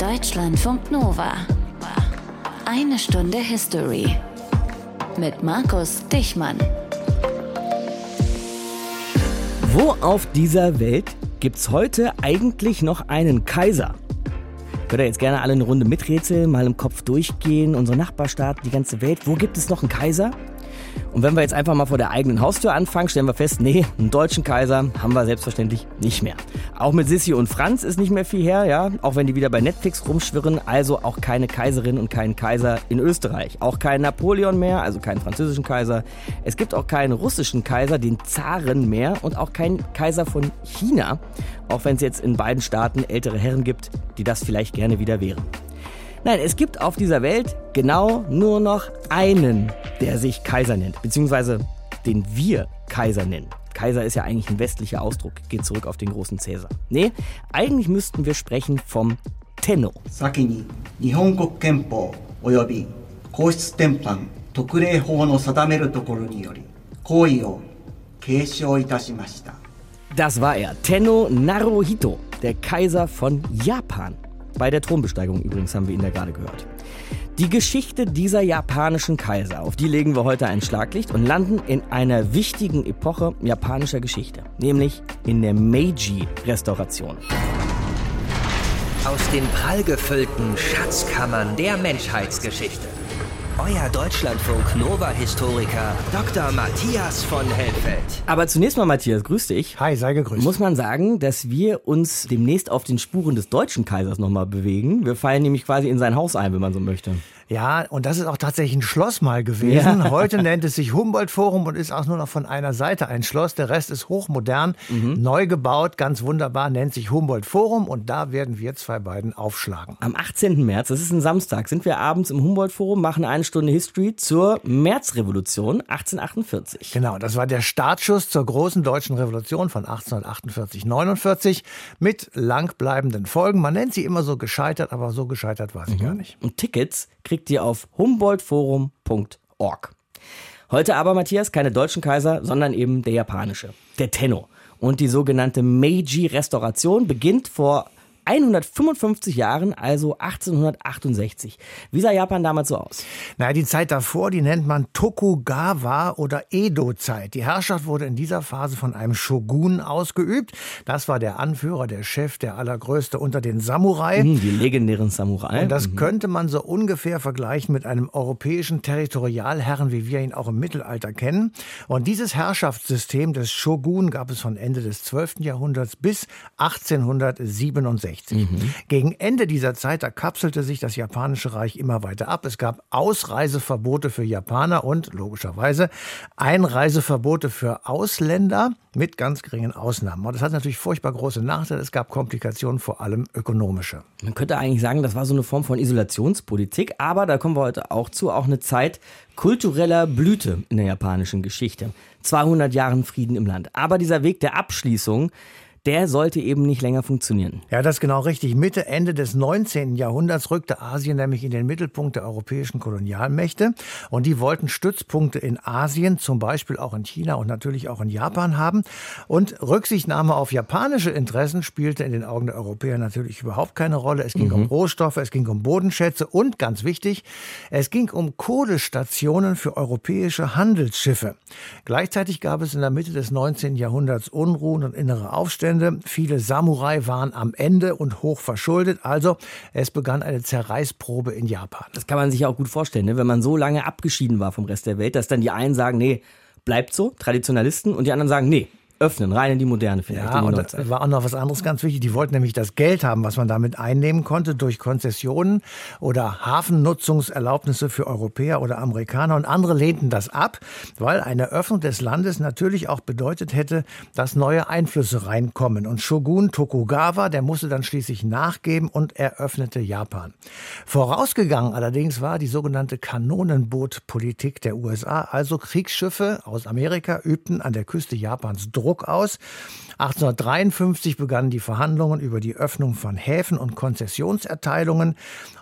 Deutschlandfunk Nova. Eine Stunde History. Mit Markus Dichmann. Wo auf dieser Welt gibt's heute eigentlich noch einen Kaiser? Könnt ihr jetzt gerne alle eine Runde miträtseln, mal im Kopf durchgehen, unsere Nachbarstaaten, die ganze Welt. Wo gibt es noch einen Kaiser? Und wenn wir jetzt einfach mal vor der eigenen Haustür anfangen, stellen wir fest, nee, einen deutschen Kaiser haben wir selbstverständlich nicht mehr. Auch mit Sissi und Franz ist nicht mehr viel her, ja, auch wenn die wieder bei Netflix rumschwirren, also auch keine Kaiserin und keinen Kaiser in Österreich. Auch kein Napoleon mehr, also keinen französischen Kaiser. Es gibt auch keinen russischen Kaiser, den Zaren mehr und auch keinen Kaiser von China, auch wenn es jetzt in beiden Staaten ältere Herren gibt, die das vielleicht gerne wieder wären. Nein, es gibt auf dieser Welt genau nur noch einen, der sich Kaiser nennt, beziehungsweise den wir Kaiser nennen. Kaiser ist ja eigentlich ein westlicher Ausdruck, geht zurück auf den großen Cäsar. Nee, eigentlich müssten wir sprechen vom Tenno. Das war er, Tenno Naruhito, der Kaiser von Japan. Bei der Thronbesteigung übrigens haben wir ihn da gerade gehört. Die Geschichte dieser japanischen Kaiser, auf die legen wir heute ein Schlaglicht und landen in einer wichtigen Epoche japanischer Geschichte, nämlich in der Meiji-Restauration. Aus den prallgefüllten Schatzkammern der Menschheitsgeschichte. Euer Deutschlandfunk Nova-Historiker Dr. Matthias von Helfeld. Aber zunächst mal, Matthias, grüß dich. Hi, sei gegrüßt. Muss man sagen, dass wir uns demnächst auf den Spuren des deutschen Kaisers nochmal bewegen. Wir fallen nämlich quasi in sein Haus ein, wenn man so möchte. Ja, und das ist auch tatsächlich ein Schloss mal gewesen. Ja. Heute nennt es sich Humboldt-Forum und ist auch nur noch von einer Seite ein Schloss. Der Rest ist hochmodern, mhm. neu gebaut, ganz wunderbar, nennt sich Humboldt-Forum und da werden wir zwei beiden aufschlagen. Am 18. März, das ist ein Samstag, sind wir abends im Humboldt-Forum, machen eine Stunde History zur Märzrevolution 1848. Genau, das war der Startschuss zur großen deutschen Revolution von 1848-49 mit langbleibenden Folgen. Man nennt sie immer so gescheitert, aber so gescheitert war sie mhm. gar nicht. Und Tickets kriegt ihr auf humboldtforum.org. Heute aber, Matthias, keine deutschen Kaiser, sondern eben der japanische, der Tenno. Und die sogenannte Meiji-Restauration beginnt vor 155 Jahren, also 1868. Wie sah Japan damals so aus? Naja, die Zeit davor, die nennt man Tokugawa oder Edo-Zeit. Die Herrschaft wurde in dieser Phase von einem Shogun ausgeübt. Das war der Anführer, der Chef, der allergrößte unter den Samurai. Mhm, die legendären Samurai. Und das mhm. könnte man so ungefähr vergleichen mit einem europäischen Territorialherren, wie wir ihn auch im Mittelalter kennen. Und dieses Herrschaftssystem des Shogun gab es von Ende des 12. Jahrhunderts bis 1867. 1960. Mhm. Gegen Ende dieser Zeit, da kapselte sich das japanische Reich immer weiter ab. Es gab Ausreiseverbote für Japaner und logischerweise Einreiseverbote für Ausländer mit ganz geringen Ausnahmen. Und das hat natürlich furchtbar große Nachteile. Es gab Komplikationen, vor allem ökonomische. Man könnte eigentlich sagen, das war so eine Form von Isolationspolitik, aber da kommen wir heute auch zu, auch eine Zeit kultureller Blüte in der japanischen Geschichte. 200 Jahren Frieden im Land. Aber dieser Weg der Abschließung, der sollte eben nicht länger funktionieren. Ja, das ist genau richtig. Mitte, Ende des 19. Jahrhunderts rückte Asien nämlich in den Mittelpunkt der europäischen Kolonialmächte. Und die wollten Stützpunkte in Asien, zum Beispiel auch in China und natürlich auch in Japan haben. Und Rücksichtnahme auf japanische Interessen spielte in den Augen der Europäer natürlich überhaupt keine Rolle. Es ging mhm. um Rohstoffe, es ging um Bodenschätze und ganz wichtig, es ging um Kohlestationen für europäische Handelsschiffe. Gleichzeitig gab es in der Mitte des 19. Jahrhunderts Unruhen und innere Aufstände. Zustände. Viele Samurai waren am Ende und hoch verschuldet. Also es begann eine Zerreißprobe in Japan. Das kann man sich auch gut vorstellen, ne? wenn man so lange abgeschieden war vom Rest der Welt, dass dann die einen sagen, nee, bleibt so, Traditionalisten, und die anderen sagen, nee, öffnen, rein in die Moderne vielleicht. Ja, und da war auch noch was anderes ganz wichtig. Die wollten nämlich das Geld haben, was man damit einnehmen konnte durch Konzessionen oder Hafennutzungserlaubnisse für Europäer oder Amerikaner. Und andere lehnten das ab, weil eine Öffnung des Landes natürlich auch bedeutet hätte, dass neue Einflüsse reinkommen. Und Shogun Tokugawa, der musste dann schließlich nachgeben und eröffnete Japan. Vorausgegangen allerdings war die sogenannte Kanonenbootpolitik der USA. Also Kriegsschiffe aus Amerika übten an der Küste Japans Druck Druck aus. 1853 begannen die Verhandlungen über die Öffnung von Häfen und Konzessionserteilungen.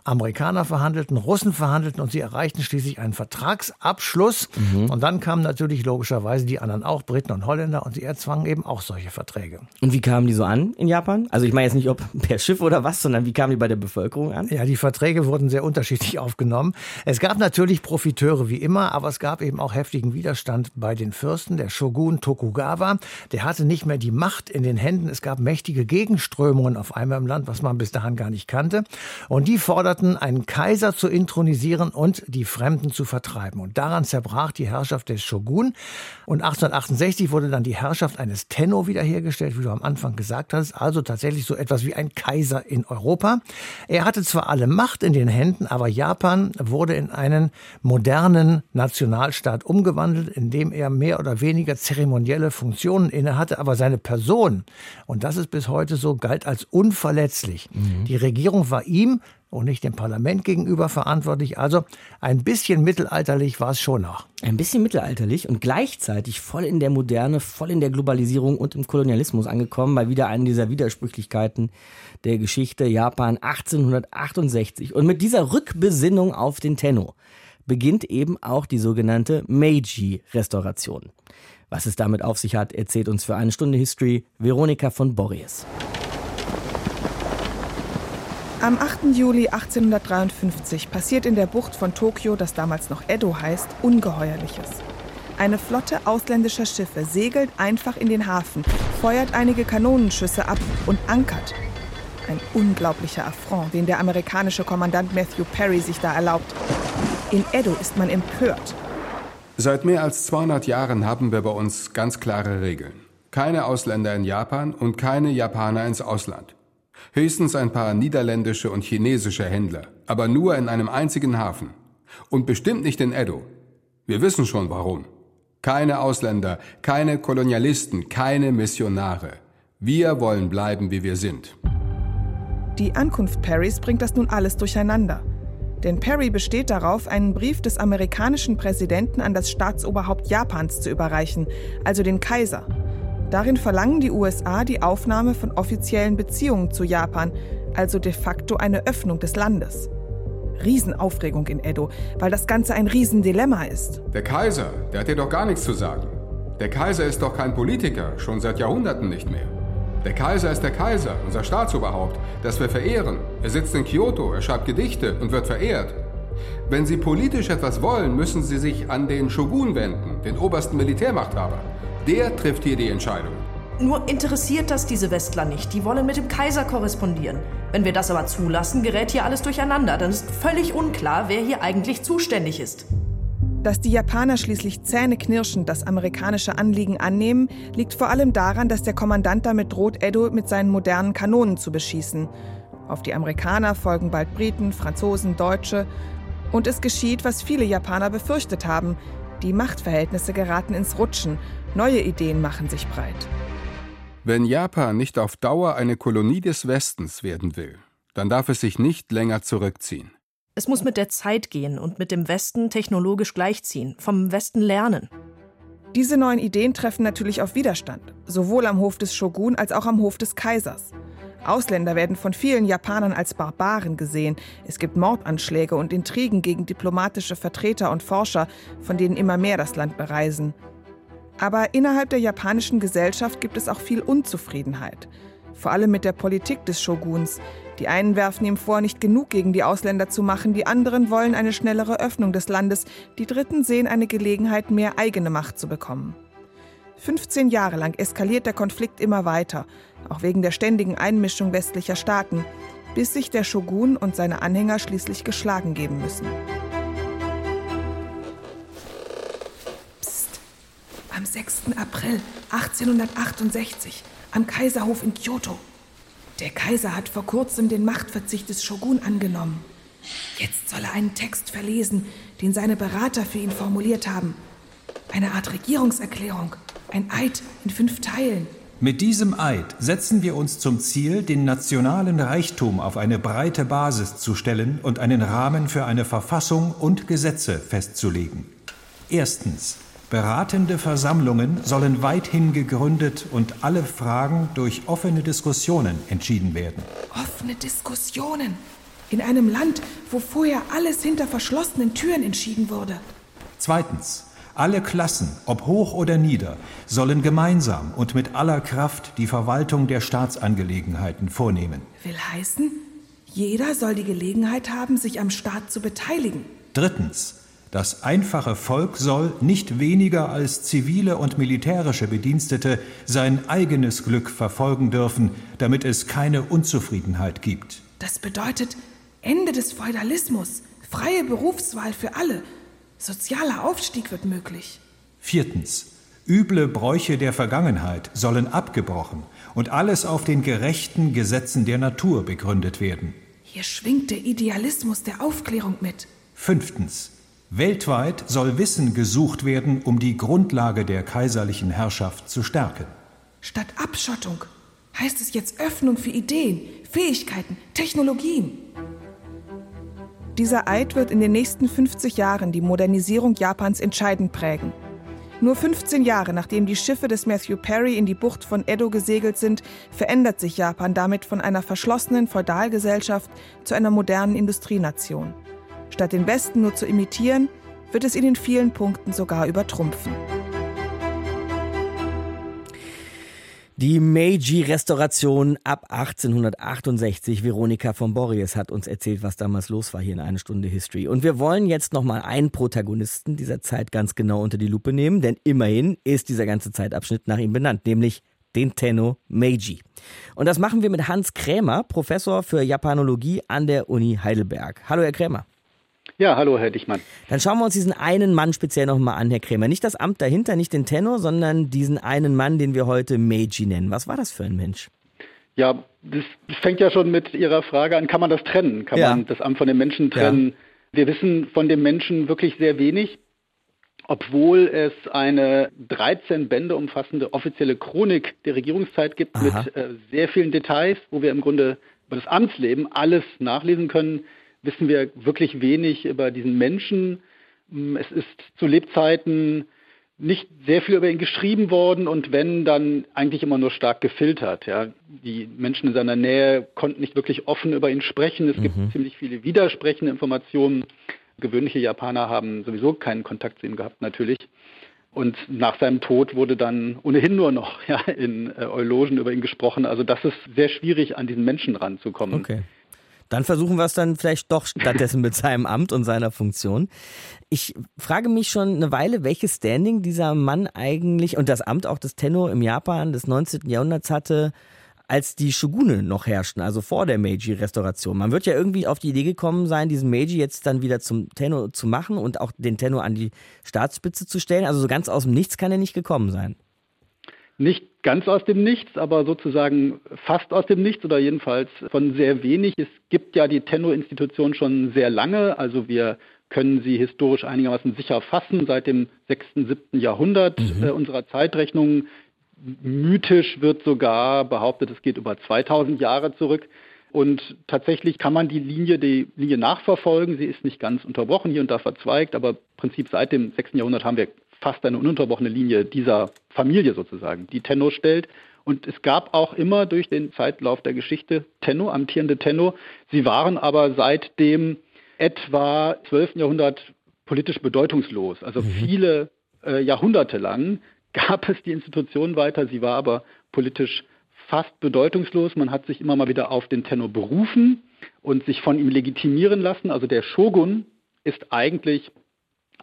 Amerikaner verhandelten, Russen verhandelten und sie erreichten schließlich einen Vertragsabschluss. Mhm. Und dann kamen natürlich logischerweise die anderen auch, Briten und Holländer, und sie erzwangen eben auch solche Verträge. Und wie kamen die so an in Japan? Also ich meine jetzt nicht, ob per Schiff oder was, sondern wie kamen die bei der Bevölkerung an? Ja, die Verträge wurden sehr unterschiedlich aufgenommen. Es gab natürlich Profiteure wie immer, aber es gab eben auch heftigen Widerstand bei den Fürsten. Der Shogun Tokugawa, der hatte nicht mehr die Macht in den Händen. Es gab mächtige Gegenströmungen auf einmal im Land, was man bis dahin gar nicht kannte. Und die forderten forderten, einen Kaiser zu intronisieren und die Fremden zu vertreiben. Und daran zerbrach die Herrschaft des Shogun. Und 1868 wurde dann die Herrschaft eines Tenno wiederhergestellt, wie du am Anfang gesagt hast. Also tatsächlich so etwas wie ein Kaiser in Europa. Er hatte zwar alle Macht in den Händen, aber Japan wurde in einen modernen Nationalstaat umgewandelt, in dem er mehr oder weniger zeremonielle Funktionen innehatte, aber seine Person, und das ist bis heute so, galt als unverletzlich. Mhm. Die Regierung war ihm und nicht dem Parlament gegenüber verantwortlich. Also ein bisschen mittelalterlich war es schon noch. Ein bisschen mittelalterlich und gleichzeitig voll in der Moderne, voll in der Globalisierung und im Kolonialismus angekommen, bei wieder einer dieser Widersprüchlichkeiten der Geschichte Japan 1868. Und mit dieser Rückbesinnung auf den Tenno beginnt eben auch die sogenannte Meiji-Restauration. Was es damit auf sich hat, erzählt uns für eine Stunde History Veronika von Borries. Am 8. Juli 1853 passiert in der Bucht von Tokio, das damals noch Edo heißt, Ungeheuerliches. Eine Flotte ausländischer Schiffe segelt einfach in den Hafen, feuert einige Kanonenschüsse ab und ankert. Ein unglaublicher Affront, den der amerikanische Kommandant Matthew Perry sich da erlaubt. In Edo ist man empört. Seit mehr als 200 Jahren haben wir bei uns ganz klare Regeln. Keine Ausländer in Japan und keine Japaner ins Ausland. Höchstens ein paar niederländische und chinesische Händler, aber nur in einem einzigen Hafen. Und bestimmt nicht in Edo. Wir wissen schon warum. Keine Ausländer, keine Kolonialisten, keine Missionare. Wir wollen bleiben, wie wir sind. Die Ankunft Perrys bringt das nun alles durcheinander. Denn Perry besteht darauf, einen Brief des amerikanischen Präsidenten an das Staatsoberhaupt Japans zu überreichen, also den Kaiser. Darin verlangen die USA die Aufnahme von offiziellen Beziehungen zu Japan, also de facto eine Öffnung des Landes. Riesenaufregung in Edo, weil das Ganze ein Riesendilemma ist. Der Kaiser, der hat dir doch gar nichts zu sagen. Der Kaiser ist doch kein Politiker, schon seit Jahrhunderten nicht mehr. Der Kaiser ist der Kaiser, unser Staatsoberhaupt, das wir verehren. Er sitzt in Kyoto, er schreibt Gedichte und wird verehrt. Wenn Sie politisch etwas wollen, müssen Sie sich an den Shogun wenden, den obersten Militärmachthaber. Der trifft hier die Entscheidung. Nur interessiert das diese Westler nicht. Die wollen mit dem Kaiser korrespondieren. Wenn wir das aber zulassen, gerät hier alles durcheinander. Dann ist völlig unklar, wer hier eigentlich zuständig ist. Dass die Japaner schließlich zähneknirschend das amerikanische Anliegen annehmen, liegt vor allem daran, dass der Kommandant damit droht, Edo mit seinen modernen Kanonen zu beschießen. Auf die Amerikaner folgen bald Briten, Franzosen, Deutsche. Und es geschieht, was viele Japaner befürchtet haben. Die Machtverhältnisse geraten ins Rutschen, neue Ideen machen sich breit. Wenn Japan nicht auf Dauer eine Kolonie des Westens werden will, dann darf es sich nicht länger zurückziehen. Es muss mit der Zeit gehen und mit dem Westen technologisch gleichziehen, vom Westen lernen. Diese neuen Ideen treffen natürlich auf Widerstand, sowohl am Hof des Shogun als auch am Hof des Kaisers. Ausländer werden von vielen Japanern als Barbaren gesehen. Es gibt Mordanschläge und Intrigen gegen diplomatische Vertreter und Forscher, von denen immer mehr das Land bereisen. Aber innerhalb der japanischen Gesellschaft gibt es auch viel Unzufriedenheit. Vor allem mit der Politik des Shoguns. Die einen werfen ihm vor, nicht genug gegen die Ausländer zu machen, die anderen wollen eine schnellere Öffnung des Landes, die Dritten sehen eine Gelegenheit, mehr eigene Macht zu bekommen. 15 Jahre lang eskaliert der Konflikt immer weiter, auch wegen der ständigen Einmischung westlicher Staaten, bis sich der Shogun und seine Anhänger schließlich geschlagen geben müssen. Psst. Am 6. April 1868 am Kaiserhof in Kyoto. Der Kaiser hat vor kurzem den Machtverzicht des Shogun angenommen. Jetzt soll er einen Text verlesen, den seine Berater für ihn formuliert haben. Eine Art Regierungserklärung, ein Eid in fünf Teilen. Mit diesem Eid setzen wir uns zum Ziel, den nationalen Reichtum auf eine breite Basis zu stellen und einen Rahmen für eine Verfassung und Gesetze festzulegen. Erstens. Beratende Versammlungen sollen weithin gegründet und alle Fragen durch offene Diskussionen entschieden werden. Offene Diskussionen. In einem Land, wo vorher alles hinter verschlossenen Türen entschieden wurde. Zweitens. Alle Klassen, ob hoch oder nieder, sollen gemeinsam und mit aller Kraft die Verwaltung der Staatsangelegenheiten vornehmen. Will heißen, jeder soll die Gelegenheit haben, sich am Staat zu beteiligen. Drittens. Das einfache Volk soll nicht weniger als zivile und militärische Bedienstete sein eigenes Glück verfolgen dürfen, damit es keine Unzufriedenheit gibt. Das bedeutet Ende des Feudalismus, freie Berufswahl für alle, Sozialer Aufstieg wird möglich. Viertens. Üble Bräuche der Vergangenheit sollen abgebrochen und alles auf den gerechten Gesetzen der Natur begründet werden. Hier schwingt der Idealismus der Aufklärung mit. Fünftens. Weltweit soll Wissen gesucht werden, um die Grundlage der kaiserlichen Herrschaft zu stärken. Statt Abschottung heißt es jetzt Öffnung für Ideen, Fähigkeiten, Technologien. Dieser Eid wird in den nächsten 50 Jahren die Modernisierung Japans entscheidend prägen. Nur 15 Jahre nachdem die Schiffe des Matthew Perry in die Bucht von Edo gesegelt sind, verändert sich Japan damit von einer verschlossenen Feudalgesellschaft zu einer modernen Industrienation. Statt den Westen nur zu imitieren, wird es ihn in vielen Punkten sogar übertrumpfen. Die Meiji-Restauration ab 1868. Veronika von Borries hat uns erzählt, was damals los war hier in einer Stunde History. Und wir wollen jetzt nochmal einen Protagonisten dieser Zeit ganz genau unter die Lupe nehmen, denn immerhin ist dieser ganze Zeitabschnitt nach ihm benannt, nämlich den Tenno Meiji. Und das machen wir mit Hans Krämer, Professor für Japanologie an der Uni Heidelberg. Hallo, Herr Krämer. Ja, hallo, Herr Dichmann. Dann schauen wir uns diesen einen Mann speziell nochmal an, Herr Krämer. Nicht das Amt dahinter, nicht den Tenor, sondern diesen einen Mann, den wir heute Meiji nennen. Was war das für ein Mensch? Ja, das fängt ja schon mit Ihrer Frage an, kann man das trennen? Kann ja. man das Amt von dem Menschen trennen? Ja. Wir wissen von dem Menschen wirklich sehr wenig, obwohl es eine 13 Bände umfassende offizielle Chronik der Regierungszeit gibt Aha. mit äh, sehr vielen Details, wo wir im Grunde über das Amtsleben alles nachlesen können wissen wir wirklich wenig über diesen Menschen. Mm, es ist zu Lebzeiten nicht sehr viel über ihn geschrieben worden und wenn, dann eigentlich immer nur stark gefiltert. Ja. Die Menschen in seiner Nähe konnten nicht wirklich offen über ihn sprechen. Es mhm. gibt ziemlich viele widersprechende Informationen. Gewöhnliche Japaner haben sowieso keinen Kontakt zu ihm gehabt, natürlich. Und nach seinem Tod wurde dann ohnehin nur noch ja, in äh, Eulogen über ihn gesprochen. Also das ist sehr schwierig, an diesen Menschen ranzukommen. Okay. Dann versuchen wir es dann vielleicht doch stattdessen mit seinem Amt und seiner Funktion. Ich frage mich schon eine Weile, welches Standing dieser Mann eigentlich und das Amt auch des Tenno im Japan des 19. Jahrhunderts hatte, als die Shogune noch herrschten, also vor der Meiji-Restauration. Man wird ja irgendwie auf die Idee gekommen sein, diesen Meiji jetzt dann wieder zum Tenno zu machen und auch den Tenno an die Staatsspitze zu stellen. Also so ganz aus dem Nichts kann er nicht gekommen sein. Nicht ganz aus dem Nichts, aber sozusagen fast aus dem Nichts oder jedenfalls von sehr wenig. Es gibt ja die Tenno-Institution schon sehr lange, also wir können sie historisch einigermaßen sicher fassen, seit dem 6., 7. Jahrhundert mhm. äh, unserer Zeitrechnung. Mythisch wird sogar behauptet, es geht über 2000 Jahre zurück. Und tatsächlich kann man die Linie, die Linie nachverfolgen. Sie ist nicht ganz unterbrochen, hier und da verzweigt, aber im Prinzip seit dem 6. Jahrhundert haben wir fast eine ununterbrochene Linie dieser Familie sozusagen, die Tenno stellt. Und es gab auch immer durch den Zeitlauf der Geschichte Tenno, amtierende Tenno. Sie waren aber seit dem etwa 12. Jahrhundert politisch bedeutungslos. Also mhm. viele äh, Jahrhunderte lang gab es die Institution weiter. Sie war aber politisch fast bedeutungslos. Man hat sich immer mal wieder auf den Tenno berufen und sich von ihm legitimieren lassen. Also der Shogun ist eigentlich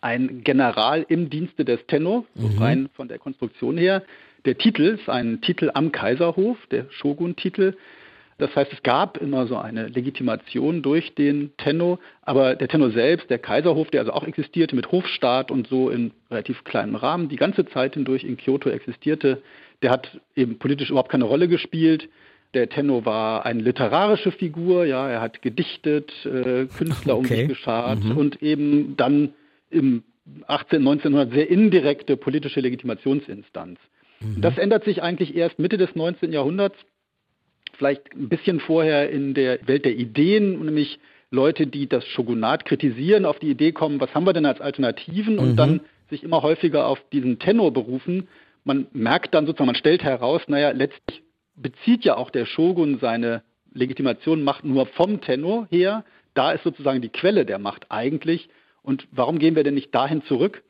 ein General im Dienste des Tenno, so mhm. rein von der Konstruktion her. Der Titel ist ein Titel am Kaiserhof, der Shogun-Titel. Das heißt, es gab immer so eine Legitimation durch den Tenno, aber der Tenno selbst, der Kaiserhof, der also auch existierte mit Hofstaat und so in relativ kleinem Rahmen, die ganze Zeit hindurch in Kyoto existierte, der hat eben politisch überhaupt keine Rolle gespielt. Der Tenno war eine literarische Figur, ja, er hat gedichtet, äh, Künstler okay. um sich geschart mhm. und eben dann im 18, 1900 sehr indirekte politische Legitimationsinstanz. Mhm. Das ändert sich eigentlich erst Mitte des 19. Jahrhunderts, vielleicht ein bisschen vorher in der Welt der Ideen, nämlich Leute, die das Shogunat kritisieren, auf die Idee kommen, was haben wir denn als Alternativen? Und mhm. dann sich immer häufiger auf diesen Tenor berufen. Man merkt dann sozusagen, man stellt heraus, naja, letztlich bezieht ja auch der Shogun seine Legitimation, Macht nur vom Tenor her. Da ist sozusagen die Quelle der Macht eigentlich. Und warum gehen wir denn nicht dahin zurück?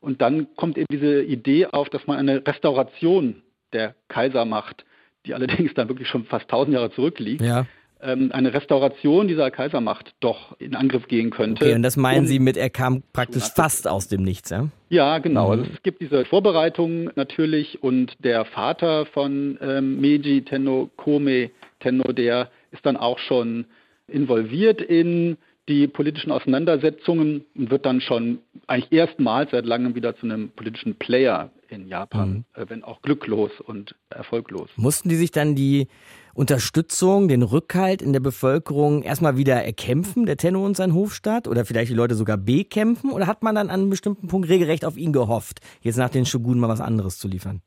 Und dann kommt eben diese Idee auf, dass man eine Restauration der Kaisermacht, die allerdings dann wirklich schon fast tausend Jahre zurückliegt, ja. ähm, eine Restauration dieser Kaisermacht doch in Angriff gehen könnte. Okay, und das meinen Sie mit, er kam praktisch fast aus dem Nichts, ja? Ja, genau. Mhm. Also es gibt diese Vorbereitungen natürlich und der Vater von ähm, Meiji Tenno Kome Tenno, der ist dann auch schon involviert in die politischen Auseinandersetzungen und wird dann schon eigentlich erstmals seit langem wieder zu einem politischen Player in Japan, mhm. Äh, wenn auch glücklos und erfolglos. Mussten die sich dann die Unterstützung, den Rückhalt in der Bevölkerung erstmal wieder erkämpfen, der Tenno und sein Hofstaat, oder vielleicht die Leute sogar bekämpfen, oder hat man dann an einem bestimmten Punkt regelrecht auf ihn gehofft, jetzt nach den Shogun mal was anderes zu liefern?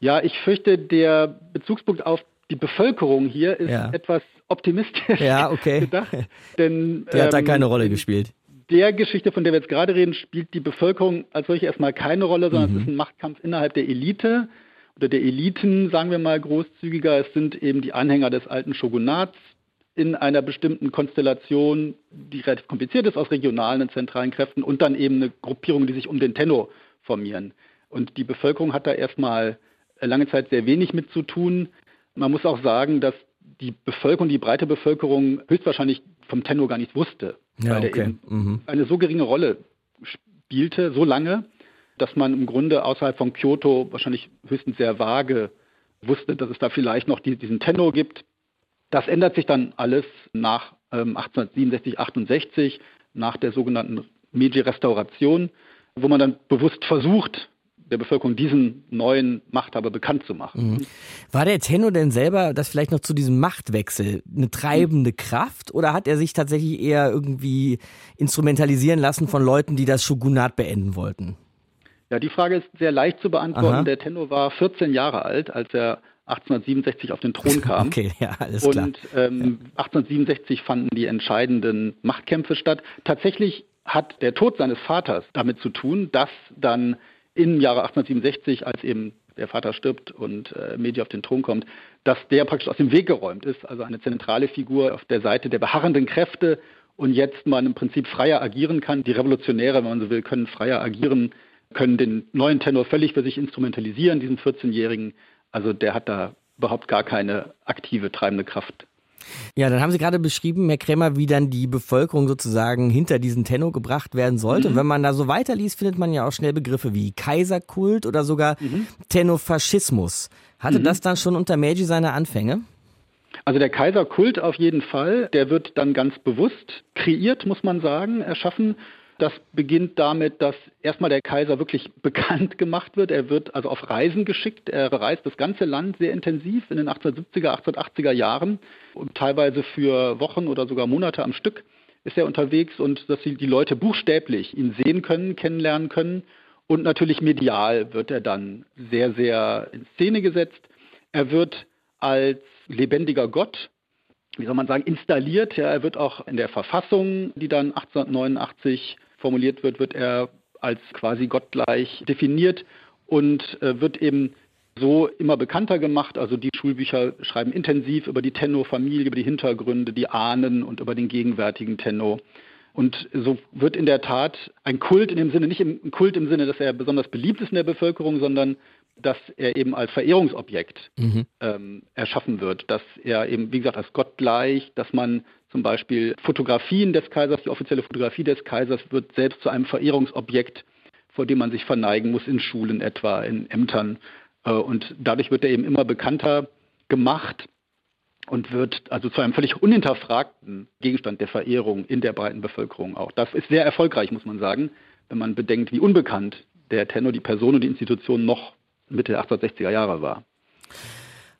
Ja, ich fürchte, der Bezugspunkt auf die Bevölkerung hier ist ja. etwas optimistisch ja, okay. gedacht. Denn, Der hat da ähm, keine Rolle gespielt. Der Geschichte, von der wir jetzt gerade reden, spielt die Bevölkerung als solche erstmal keine Rolle, sondern mhm. es ist ein Machtkampf innerhalb der Elite oder der Eliten, sagen wir mal großzügiger. Es sind eben die Anhänger des alten Shogunats in einer bestimmten Konstellation, die relativ kompliziert ist, aus regionalen und zentralen Kräften und dann eben eine Gruppierung, die sich um den Tenno formieren. Und die Bevölkerung hat da erstmal lange Zeit sehr wenig mit zu tun. Man muss auch sagen, dass die Bevölkerung, die breite Bevölkerung höchstwahrscheinlich vom Tenno gar nicht wusste, ja, weil okay. er eben mhm. eine so geringe Rolle spielte, so lange, dass man im Grunde außerhalb von Kyoto wahrscheinlich höchstens sehr vage wusste, dass es da vielleicht noch die, diesen Tenno gibt. Das ändert sich dann alles nach ähm, 1867, 68, nach der sogenannten Meiji-Restauration, wo man dann bewusst versucht, der Bevölkerung diesen neuen Machthaber bekannt zu machen. Mhm. War der Tenno denn selber, das vielleicht noch zu diesem Machtwechsel, eine treibende. Kraft oder hat er sich tatsächlich eher irgendwie instrumentalisieren lassen von Leuten, die das Shogunat beenden wollten? Ja, die Frage ist sehr leicht zu beantworten. Aha. Der Tenno war 14 Jahre alt, als er 1867 auf den Thron kam. Okay, ja, alles Und, klar. Und ähm, 1867 fanden die entscheidenden Machtkämpfe statt. Tatsächlich hat der Tod seines Vaters damit zu tun, dass dann im Jahre 1867, als eben der Vater stirbt und äh, Medi auf den Thron kommt, dass der praktisch aus dem Weg geräumt ist, also eine zentrale Figur auf der Seite der beharrenden Kräfte und jetzt man im Prinzip freier agieren kann. Die Revolutionäre, wenn man so will, können freier agieren, können den neuen Tenor völlig für sich instrumentalisieren, diesen 14-Jährigen. Also der hat da überhaupt gar keine aktive treibende Kraft. Ja, dann haben Sie gerade beschrieben, Herr Krämer, wie dann die Bevölkerung sozusagen hinter diesen Tenno gebracht werden sollte. Mhm. Und wenn man da so weiterliest, findet man ja auch schnell Begriffe wie Kaiserkult oder sogar mhm. Tennofaschismus. Hatte mhm. das dann schon unter Meiji seine Anfänge? Also der Kaiserkult auf jeden Fall, der wird dann ganz bewusst kreiert, muss man sagen, erschaffen das beginnt damit, dass erstmal der Kaiser wirklich bekannt gemacht wird. Er wird also auf Reisen geschickt. Er reist das ganze Land sehr intensiv in den 1870er, 1880er Jahren und teilweise für Wochen oder sogar Monate am Stück ist er unterwegs und dass die Leute buchstäblich ihn sehen können, kennenlernen können. Und natürlich medial wird er dann sehr, sehr in Szene gesetzt. Er wird als lebendiger Gott, wie soll man sagen, installiert. Ja, er wird auch in der Verfassung, die dann 1889 formuliert wird, wird er als quasi gottgleich definiert und äh, wird eben so immer bekannter gemacht. Also die Schulbücher schreiben intensiv über die Tenno-Familie, über die Hintergründe, die Ahnen und über den gegenwärtigen Tenno. Und so wird in der Tat ein Kult in dem Sinne, nicht ein Kult im Sinne, dass er besonders beliebt ist in der Bevölkerung, sondern dass er eben als Verehrungsobjekt mhm. ähm, erschaffen wird, dass er eben, wie gesagt, als Gott gleich, dass man zum Beispiel Fotografien des Kaisers, die offizielle Fotografie des Kaisers wird selbst zu einem Verehrungsobjekt, vor dem man sich verneigen muss, in Schulen etwa, in Ämtern. Äh, und dadurch wird er eben immer bekannter gemacht und wird also zu einem völlig unhinterfragten Gegenstand der Verehrung in der breiten Bevölkerung auch. Das ist sehr erfolgreich, muss man sagen, wenn man bedenkt, wie unbekannt der Tenor, die Person und die Institution noch Mitte der 1860er Jahre war.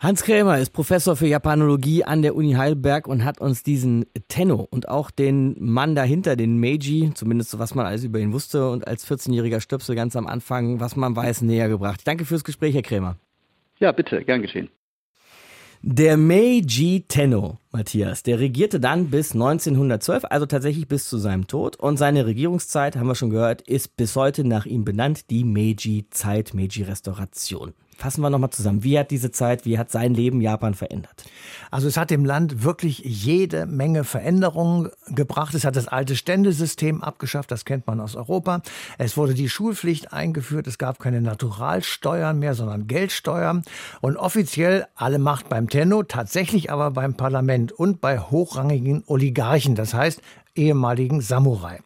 Hans Krämer ist Professor für Japanologie an der Uni Heidelberg und hat uns diesen Tenno und auch den Mann dahinter, den Meiji, zumindest so was man alles über ihn wusste und als 14-jähriger Stöpsel ganz am Anfang, was man weiß, näher gebracht. Danke fürs Gespräch, Herr Krämer. Ja, bitte, gern geschehen. Der Meiji Tenno, Matthias, der regierte dann bis 1912, also tatsächlich bis zu seinem Tod. Und seine Regierungszeit, haben wir schon gehört, ist bis heute nach ihm benannt, die Meiji-Zeit, Meiji-Restauration. Fassen wir nochmal zusammen. Wie hat diese Zeit, wie hat sein Leben Japan verändert? Also es hat dem Land wirklich jede Menge Veränderungen gebracht. Es hat das alte Ständesystem abgeschafft, das kennt man aus Europa. Es wurde die Schulpflicht eingeführt. Es gab keine Naturalsteuern mehr, sondern Geldsteuern. Und offiziell alle Macht beim Tenno, tatsächlich aber beim Parlament und bei hochrangigen Oligarchen. Das heißt, ehemaligen Samurai.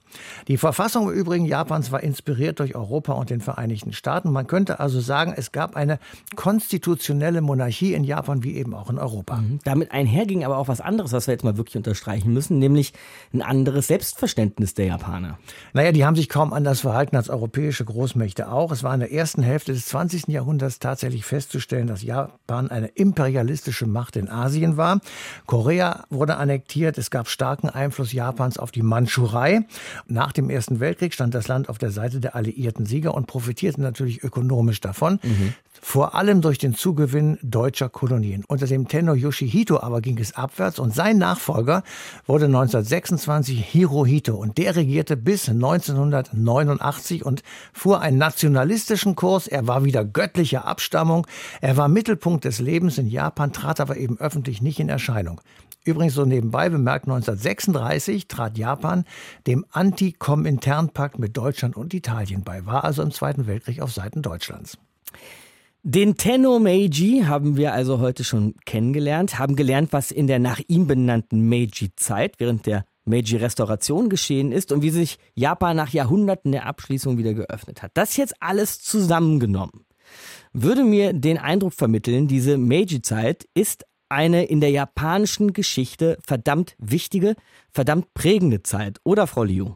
Die Verfassung im Übrigen Japans war inspiriert durch Europa und den Vereinigten Staaten. Man könnte also sagen, es gab eine konstitutionelle Monarchie in Japan wie eben auch in Europa. Mhm. Damit einherging aber auch was anderes, was wir jetzt mal wirklich unterstreichen müssen, nämlich ein anderes Selbstverständnis der Japaner. Naja, die haben sich kaum anders verhalten als europäische Großmächte auch. Es war in der ersten Hälfte des 20. Jahrhunderts tatsächlich festzustellen, dass Japan eine imperialistische Macht in Asien war. Korea wurde annektiert, es gab starken Einfluss Japans auf die Mandschurei. Nach dem Ersten Weltkrieg stand das Land auf der Seite der alliierten Sieger und profitierte natürlich ökonomisch davon. Mhm. Vor allem durch den Zugewinn deutscher Kolonien. Unter dem Tenno Yoshihito aber ging es abwärts und sein Nachfolger wurde 1926 Hirohito und der regierte bis 1989 und fuhr einen nationalistischen Kurs. Er war wieder göttlicher Abstammung. Er war Mittelpunkt des Lebens in Japan, trat aber eben öffentlich nicht in Erscheinung. Übrigens so nebenbei bemerkt, 1936 trat Japan dem Anti-Komintern-Pakt mit Deutschland und Italien bei, war also im Zweiten Weltkrieg auf Seiten Deutschlands. Den Tenno Meiji haben wir also heute schon kennengelernt, haben gelernt, was in der nach ihm benannten Meiji-Zeit während der Meiji-Restauration geschehen ist und wie sich Japan nach Jahrhunderten der Abschließung wieder geöffnet hat. Das jetzt alles zusammengenommen würde mir den Eindruck vermitteln, diese Meiji-Zeit ist eine in der japanischen Geschichte verdammt wichtige, verdammt prägende Zeit, oder Frau Liu?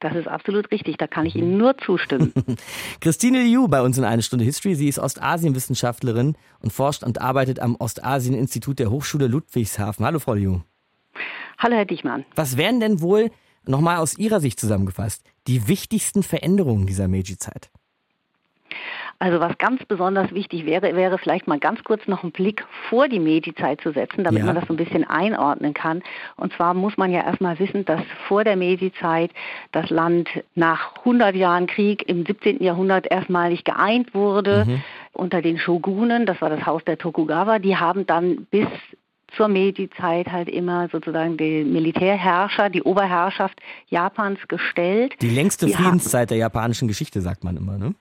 Das ist absolut richtig, da kann ich Ihnen nur zustimmen. Christine Liu bei uns in eine Stunde History. Sie ist Ostasienwissenschaftlerin und forscht und arbeitet am Ostasien-Institut der Hochschule Ludwigshafen. Hallo, Frau Liu. Hallo, Herr Dichmann. Was wären denn wohl, nochmal aus Ihrer Sicht zusammengefasst, die wichtigsten Veränderungen dieser Meiji-Zeit? Also was ganz besonders wichtig wäre, wäre vielleicht mal ganz kurz noch einen Blick vor die Meiji-Zeit zu setzen, damit ja. man das so ein bisschen einordnen kann. Und zwar muss man ja erstmal wissen, dass vor der Meiji-Zeit das Land nach 100 Jahren Krieg im 17. Jahrhundert erstmalig geeint wurde mhm. unter den Shogunen. Das war das Haus der Tokugawa. Die haben dann bis zur Meiji-Zeit halt immer sozusagen die Militärherrscher, die Oberherrschaft Japans gestellt. Die längste Friedenszeit der japanischen Geschichte, sagt man immer, ne?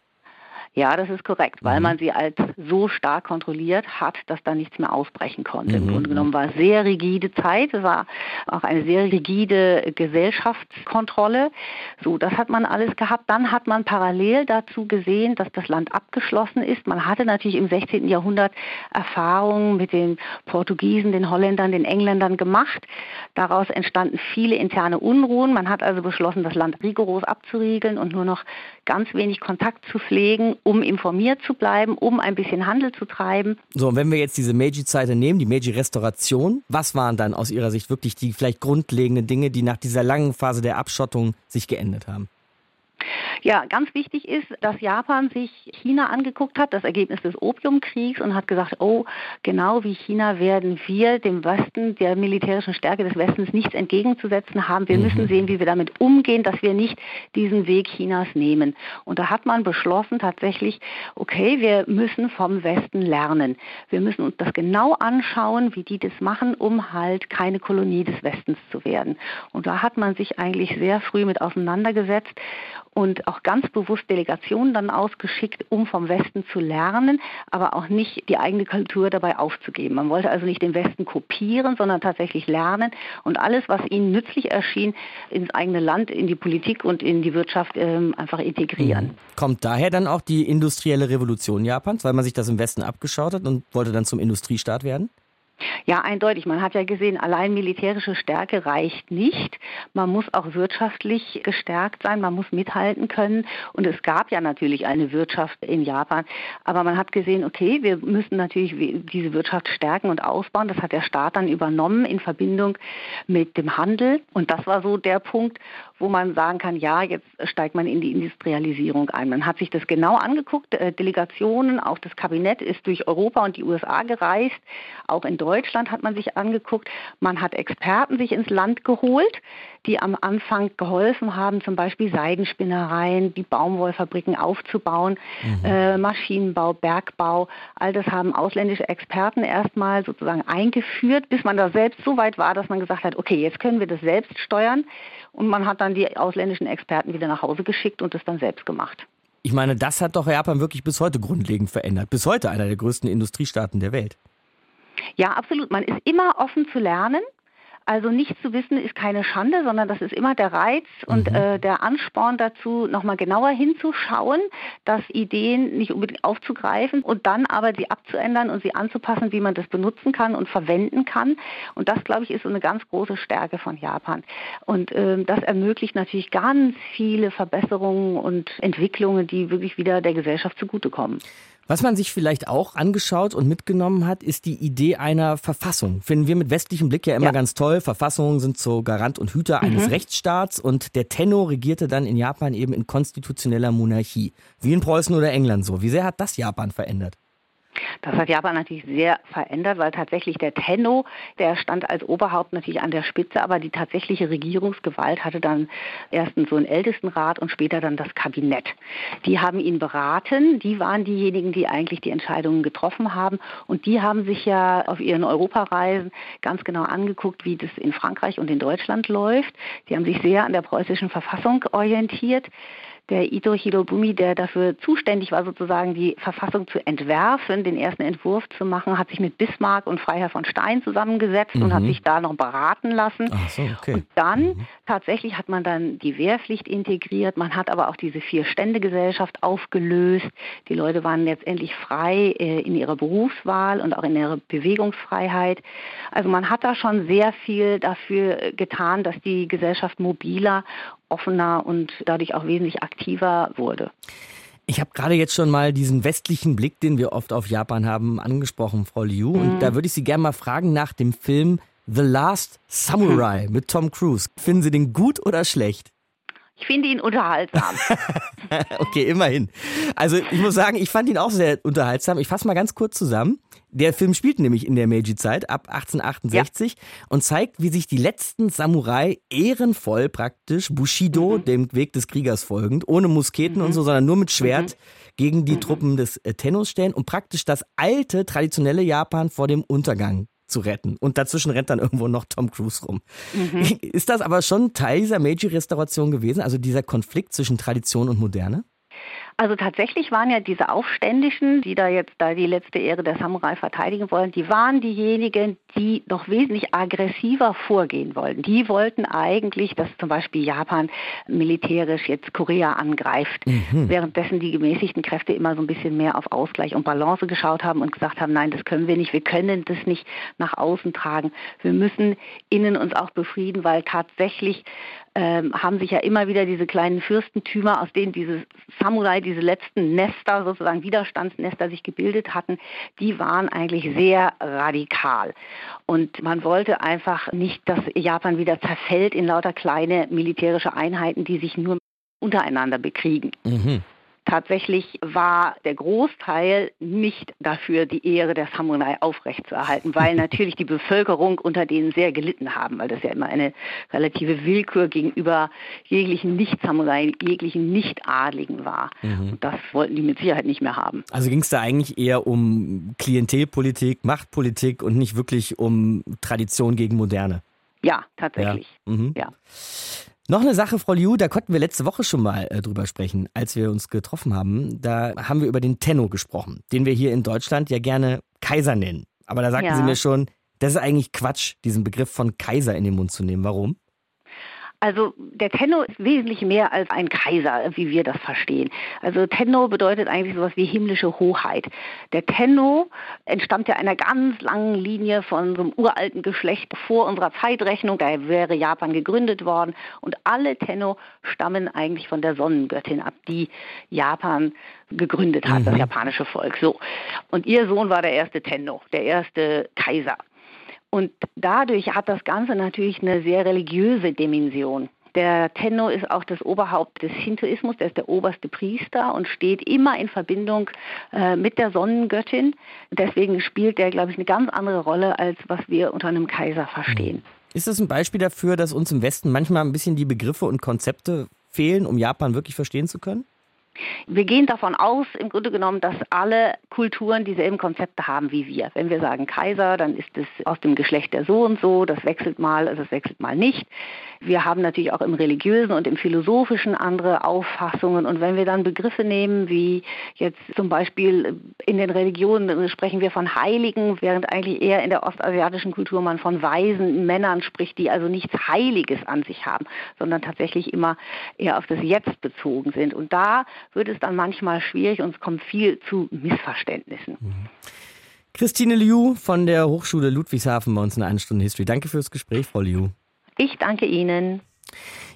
Ja, das ist korrekt, weil mhm. man sie als so stark kontrolliert hat, dass da nichts mehr ausbrechen konnte. Mhm. Im Grunde genommen war es sehr rigide Zeit, es war auch eine sehr rigide Gesellschaftskontrolle. So, das hat man alles gehabt. Dann hat man parallel dazu gesehen, dass das Land abgeschlossen ist. Man hatte natürlich im 16. Jahrhundert Erfahrungen mit den Portugiesen, den Holländern, den Engländern gemacht. Daraus entstanden viele interne Unruhen. Man hat also beschlossen, das Land rigoros abzuriegeln und nur noch ganz wenig Kontakt zu pflegen um informiert zu bleiben, um ein bisschen Handel zu treiben. So, und wenn wir jetzt diese Meiji-Zeit nehmen, die Meiji-Restauration, was waren dann aus Ihrer Sicht wirklich die vielleicht grundlegenden Dinge, die nach dieser langen Phase der Abschottung sich geändert haben? Ja, ganz wichtig ist, dass Japan sich China angeguckt hat, das Ergebnis des Opiumkriegs und hat gesagt, oh, genau wie China werden wir dem Westen, der militärischen Stärke des Westens nichts entgegenzusetzen haben. Wir mhm. müssen sehen, wie wir damit umgehen, dass wir nicht diesen Weg Chinas nehmen. Und da hat man beschlossen tatsächlich, okay, wir müssen vom Westen lernen. Wir müssen uns das genau anschauen, wie die das machen, um halt keine Kolonie des Westens zu werden. Und da hat man sich eigentlich sehr früh mit auseinandergesetzt und auch ganz bewusst Delegationen dann ausgeschickt, um vom Westen zu lernen, aber auch nicht die eigene Kultur dabei aufzugeben. Man wollte also nicht den Westen kopieren, sondern tatsächlich lernen und alles, was ihnen nützlich erschien, ins eigene Land, in die Politik und in die Wirtschaft ähm, einfach integrieren. Mhm. Kommt daher dann auch die industrielle Revolution Japans, weil man sich das im Westen abgeschaut hat und wollte dann zum Industriestaat werden? Ja, eindeutig. Man hat ja gesehen, allein militärische Stärke reicht nicht. Man muss auch wirtschaftlich gestärkt sein, man muss mithalten können. Und es gab ja natürlich eine Wirtschaft in Japan. Aber man hat gesehen, okay, wir müssen natürlich diese Wirtschaft stärken und ausbauen. Das hat der Staat dann übernommen in Verbindung mit dem Handel. Und das war so der Punkt, wo man sagen kann, ja, jetzt steigt man in die Industrialisierung ein. Man hat sich das genau angeguckt. Äh, Delegationen, auch das Kabinett ist durch Europa und die USA gereist. Auch in Deutschland hat man sich angeguckt. Man hat Experten sich ins Land geholt, die am Anfang geholfen haben, zum Beispiel Seidenspinnereien, die Baumwollfabriken aufzubauen, mhm. äh, Maschinenbau, Bergbau. All das haben ausländische Experten erstmal sozusagen eingeführt, bis man da selbst so weit war, dass man gesagt hat, okay, jetzt können wir das selbst steuern. Und man hat dann die ausländischen Experten wieder nach Hause geschickt und es dann selbst gemacht. Ich meine, das hat doch Japan wirklich bis heute grundlegend verändert. Bis heute einer der größten Industriestaaten der Welt. Ja, absolut. Man ist immer offen zu lernen. Also nicht zu wissen ist keine Schande, sondern das ist immer der Reiz und mhm. äh, der Ansporn dazu, nochmal genauer hinzuschauen, dass Ideen nicht unbedingt aufzugreifen und dann aber sie abzuändern und sie anzupassen, wie man das benutzen kann und verwenden kann. Und das, glaube ich, ist so eine ganz große Stärke von Japan. Und ähm, das ermöglicht natürlich ganz viele Verbesserungen und Entwicklungen, die wirklich wieder der Gesellschaft zugutekommen. Was man sich vielleicht auch angeschaut und mitgenommen hat, ist die Idee einer Verfassung. Finden wir mit westlichem Blick ja immer ja. ganz toll. Verfassungen sind so Garant und Hüter mhm. eines Rechtsstaats und der Tenno regierte dann in Japan eben in konstitutioneller Monarchie. Wie in Preußen oder England so. Wie sehr hat das Japan verändert? Das hat Japan natürlich sehr verändert, weil tatsächlich der Tenno, der stand als Oberhaupt natürlich an der Spitze, aber die tatsächliche Regierungsgewalt hatte dann erstens so einen Ältestenrat und später dann das Kabinett. Die haben ihn beraten, die waren diejenigen, die eigentlich die Entscheidungen getroffen haben und die haben sich ja auf ihren Europareisen ganz genau angeguckt, wie das in Frankreich und in Deutschland läuft. Die haben sich sehr an der preußischen Verfassung orientiert der Ito Hirobumi, der dafür zuständig war, sozusagen die Verfassung zu entwerfen, den ersten Entwurf zu machen, hat sich mit Bismarck und Freiherr von Stein zusammengesetzt mhm. und hat mhm. sich da noch beraten lassen. So, okay. Und dann mhm. tatsächlich hat man dann die Wehrpflicht integriert, man hat aber auch diese Vier-Stände-Gesellschaft aufgelöst. Die Leute waren letztendlich frei äh, in ihrer Berufswahl und auch in ihrer Bewegungsfreiheit. Also man hat da schon sehr viel dafür getan, dass die Gesellschaft mobiler offener und dadurch auch wesentlich aktiver wurde. Ich habe gerade jetzt schon mal diesen westlichen Blick, den wir oft auf Japan haben, angesprochen, Frau Liu. Mhm. Und da würde ich Sie gerne mal fragen nach dem Film The Last Samurai mit Tom Cruise. Finden Sie den gut oder schlecht? Ich finde ihn unterhaltsam. okay, immerhin. Also ich muss sagen, ich fand ihn auch sehr unterhaltsam. Ich fasse mal ganz kurz zusammen. Der Film spielt nämlich in der Meiji-Zeit ab 1868 ja. und zeigt, wie sich die letzten Samurai ehrenvoll praktisch Bushido, mhm. dem Weg des Kriegers folgend, ohne Musketen mhm. und so, sondern nur mit Schwert mhm. gegen die mhm. Truppen des äh, Tennos stellen und praktisch das alte, traditionelle Japan vor dem Untergang zu retten. Und dazwischen rennt dann irgendwo noch Tom Cruise rum. Mhm. Ist das aber schon Teil dieser Meiji-Restauration gewesen, also dieser Konflikt zwischen Tradition und Moderne? Also tatsächlich waren ja diese Aufständischen, die da jetzt da die letzte Ehre der Samurai verteidigen wollen, die waren diejenigen, die noch wesentlich aggressiver vorgehen wollten. Die wollten eigentlich, dass zum Beispiel Japan militärisch jetzt Korea angreift, mhm. währenddessen die gemäßigten Kräfte immer so ein bisschen mehr auf Ausgleich und Balance geschaut haben und gesagt haben, nein, das können wir nicht, wir können das nicht nach außen tragen. Wir müssen innen uns auch befrieden, weil tatsächlich ähm, haben sich ja immer wieder diese kleinen Fürstentümer, aus denen diese Samurai, diese letzten Nester, sozusagen Widerstandsnester sich gebildet hatten, die waren eigentlich sehr radikal. Und man wollte einfach nicht, dass Japan wieder zerfällt in lauter kleine militärische Einheiten, die sich nur untereinander bekriegen. Mhm. Tatsächlich war der Großteil nicht dafür, die Ehre der Samurai aufrechtzuerhalten, weil natürlich die Bevölkerung unter denen sehr gelitten haben, weil das ja immer eine relative Willkür gegenüber jeglichen Nicht-Samurai, jeglichen Nicht-Adligen war. Mhm. Und das wollten die mit Sicherheit nicht mehr haben. Also ging es da eigentlich eher um Klientelpolitik, Machtpolitik und nicht wirklich um Tradition gegen Moderne? Ja, tatsächlich. Ja. Mhm. ja. Noch eine Sache, Frau Liu, da konnten wir letzte Woche schon mal äh, drüber sprechen, als wir uns getroffen haben. Da haben wir über den Tenno gesprochen, den wir hier in Deutschland ja gerne Kaiser nennen. Aber da sagten ja. Sie mir schon, das ist eigentlich Quatsch, diesen Begriff von Kaiser in den Mund zu nehmen. Warum? Also der Tenno ist wesentlich mehr als ein Kaiser, wie wir das verstehen. Also Tenno bedeutet eigentlich sowas wie himmlische Hochheit. Der Tenno entstammt ja einer ganz langen Linie von so einem uralten Geschlecht vor unserer Zeitrechnung. Da wäre Japan gegründet worden. Und alle Tenno stammen eigentlich von der Sonnengöttin ab, die Japan gegründet hat, mhm. das japanische Volk. So. Und ihr Sohn war der erste Tenno, der erste Kaiser. Und dadurch hat das Ganze natürlich eine sehr religiöse Dimension. Der Tenno ist auch das Oberhaupt des Hinduismus, der ist der oberste Priester und steht immer in Verbindung äh, mit der Sonnengöttin. Deswegen spielt der, glaube ich, eine ganz andere Rolle, als was wir unter einem Kaiser verstehen. Ist das ein Beispiel dafür, dass uns im Westen manchmal ein bisschen die Begriffe und Konzepte fehlen, um Japan wirklich verstehen zu können? Wir gehen davon aus, im Grunde genommen, dass alle Kulturen dieselben Konzepte haben wie wir. Wenn wir sagen Kaiser, dann ist es aus dem Geschlecht der so und so, das wechselt mal, also es wechselt mal nicht. Wir haben natürlich auch im religiösen und im philosophischen andere Auffassungen. Und wenn wir dann Begriffe nehmen, wie jetzt zum Beispiel in den Religionen sprechen wir von Heiligen, während eigentlich eher in der ostasiatischen Kultur man von weisen Männern spricht, die also nichts Heiliges an sich haben, sondern tatsächlich immer eher auf das Jetzt bezogen sind. Und da wird es dann manchmal schwierig und es kommt viel zu Missverständnissen. Mhm. Christine Liu von der Hochschule Ludwigshafen bei uns in einer Stunde History. Danke fürs Gespräch, Frau Liu. Ich danke Ihnen.